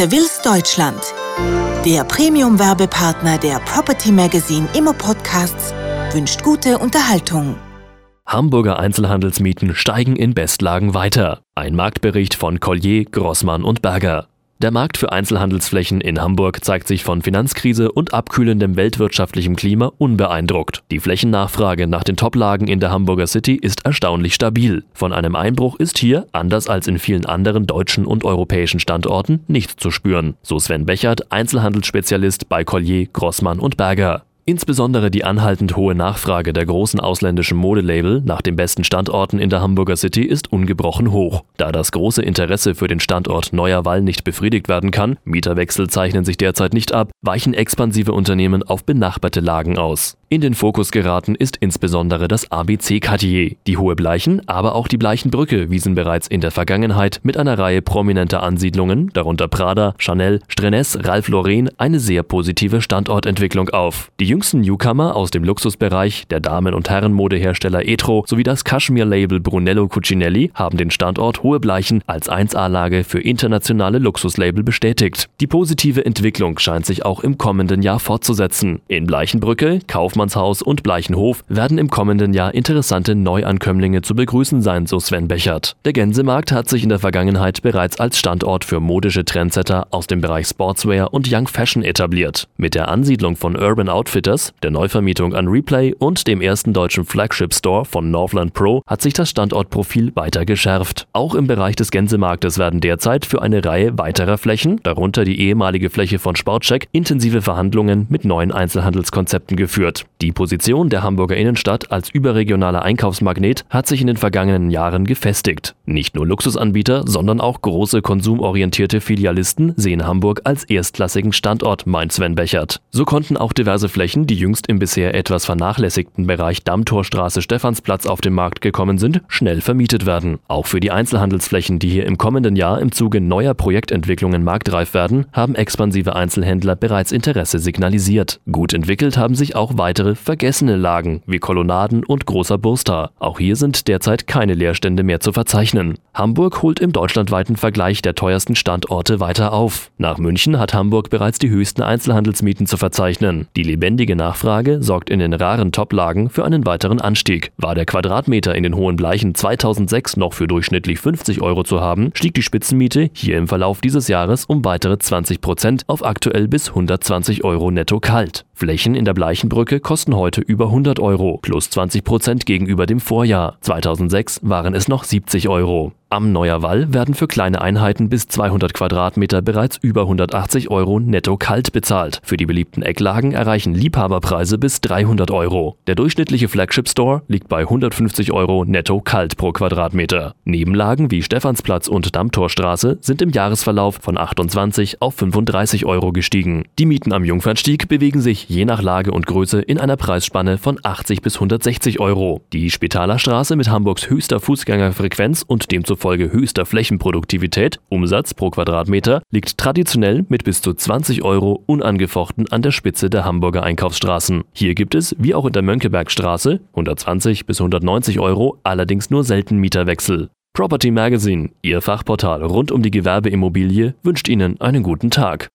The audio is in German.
Seville's Deutschland. Der Premium-Werbepartner der Property Magazine Immo Podcasts wünscht gute Unterhaltung. Hamburger Einzelhandelsmieten steigen in Bestlagen weiter. Ein Marktbericht von Collier, Grossmann und Berger. Der Markt für Einzelhandelsflächen in Hamburg zeigt sich von Finanzkrise und abkühlendem weltwirtschaftlichem Klima unbeeindruckt. Die Flächennachfrage nach den Toplagen in der Hamburger City ist erstaunlich stabil. Von einem Einbruch ist hier, anders als in vielen anderen deutschen und europäischen Standorten, nichts zu spüren. So Sven Bechert, Einzelhandelsspezialist bei Collier, Grossmann und Berger. Insbesondere die anhaltend hohe Nachfrage der großen ausländischen Modelabel nach den besten Standorten in der Hamburger City ist ungebrochen hoch. Da das große Interesse für den Standort Neuer Wall nicht befriedigt werden kann, Mieterwechsel zeichnen sich derzeit nicht ab, weichen expansive Unternehmen auf benachbarte Lagen aus. In den Fokus geraten ist insbesondere das ABC-Quartier. Die Hohe Bleichen, aber auch die Bleichenbrücke wiesen bereits in der Vergangenheit mit einer Reihe prominenter Ansiedlungen, darunter Prada, Chanel, Strenes, Ralph Lauren, eine sehr positive Standortentwicklung auf. Die jüngsten Newcomer aus dem Luxusbereich, der Damen- und Herrenmodehersteller Etro sowie das Kaschmir-Label Brunello Cucinelli haben den Standort Hohe Bleichen als 1A-Lage für internationale Luxuslabel bestätigt. Die positive Entwicklung scheint sich auch im kommenden Jahr fortzusetzen. In Bleichenbrücke, Kaufmann Kaufmannshaus und Bleichenhof werden im kommenden Jahr interessante Neuankömmlinge zu begrüßen sein, so Sven Bechert. Der Gänsemarkt hat sich in der Vergangenheit bereits als Standort für modische Trendsetter aus dem Bereich Sportswear und Young Fashion etabliert. Mit der Ansiedlung von Urban Outfitters, der Neuvermietung an Replay und dem ersten deutschen Flagship Store von Northland Pro hat sich das Standortprofil weiter geschärft. Auch im Bereich des Gänsemarktes werden derzeit für eine Reihe weiterer Flächen, darunter die ehemalige Fläche von Sportcheck, intensive Verhandlungen mit neuen Einzelhandelskonzepten geführt. Die Position der Hamburger Innenstadt als überregionaler Einkaufsmagnet hat sich in den vergangenen Jahren gefestigt. Nicht nur Luxusanbieter, sondern auch große konsumorientierte Filialisten sehen Hamburg als erstklassigen Standort, meint Sven Bechert. So konnten auch diverse Flächen, die jüngst im bisher etwas vernachlässigten Bereich Dammtorstraße Stephansplatz auf den Markt gekommen sind, schnell vermietet werden. Auch für die Einzelhandelsflächen, die hier im kommenden Jahr im Zuge neuer Projektentwicklungen marktreif werden, haben expansive Einzelhändler bereits Interesse signalisiert. Gut entwickelt haben sich auch weitere vergessene Lagen wie Kolonnaden und Großer Burster. Auch hier sind derzeit keine Leerstände mehr zu verzeichnen. Hamburg holt im deutschlandweiten Vergleich der teuersten Standorte weiter auf. Nach München hat Hamburg bereits die höchsten Einzelhandelsmieten zu verzeichnen. Die lebendige Nachfrage sorgt in den raren Toplagen für einen weiteren Anstieg. War der Quadratmeter in den hohen Bleichen 2006 noch für durchschnittlich 50 Euro zu haben, stieg die Spitzenmiete hier im Verlauf dieses Jahres um weitere 20 Prozent auf aktuell bis 120 Euro netto kalt. Flächen in der Bleichenbrücke kosten heute über 100 Euro, plus 20 Prozent gegenüber dem Vorjahr. 2006 waren es noch 70 Euro. Am Neuer Wall werden für kleine Einheiten bis 200 Quadratmeter bereits über 180 Euro netto kalt bezahlt. Für die beliebten Ecklagen erreichen Liebhaberpreise bis 300 Euro. Der durchschnittliche Flagship Store liegt bei 150 Euro netto kalt pro Quadratmeter. Nebenlagen wie Stephansplatz und Dammtorstraße sind im Jahresverlauf von 28 auf 35 Euro gestiegen. Die Mieten am Jungfernstieg bewegen sich je nach Lage und Größe in einer Preisspanne von 80 bis 160 Euro. Die Spitaler Straße mit Hamburgs höchster Fußgängerfrequenz und demzufolge Folge höchster Flächenproduktivität, Umsatz pro Quadratmeter, liegt traditionell mit bis zu 20 Euro unangefochten an der Spitze der Hamburger Einkaufsstraßen. Hier gibt es, wie auch in der Mönckebergstraße, 120 bis 190 Euro, allerdings nur selten Mieterwechsel. Property Magazine, Ihr Fachportal rund um die Gewerbeimmobilie, wünscht Ihnen einen guten Tag.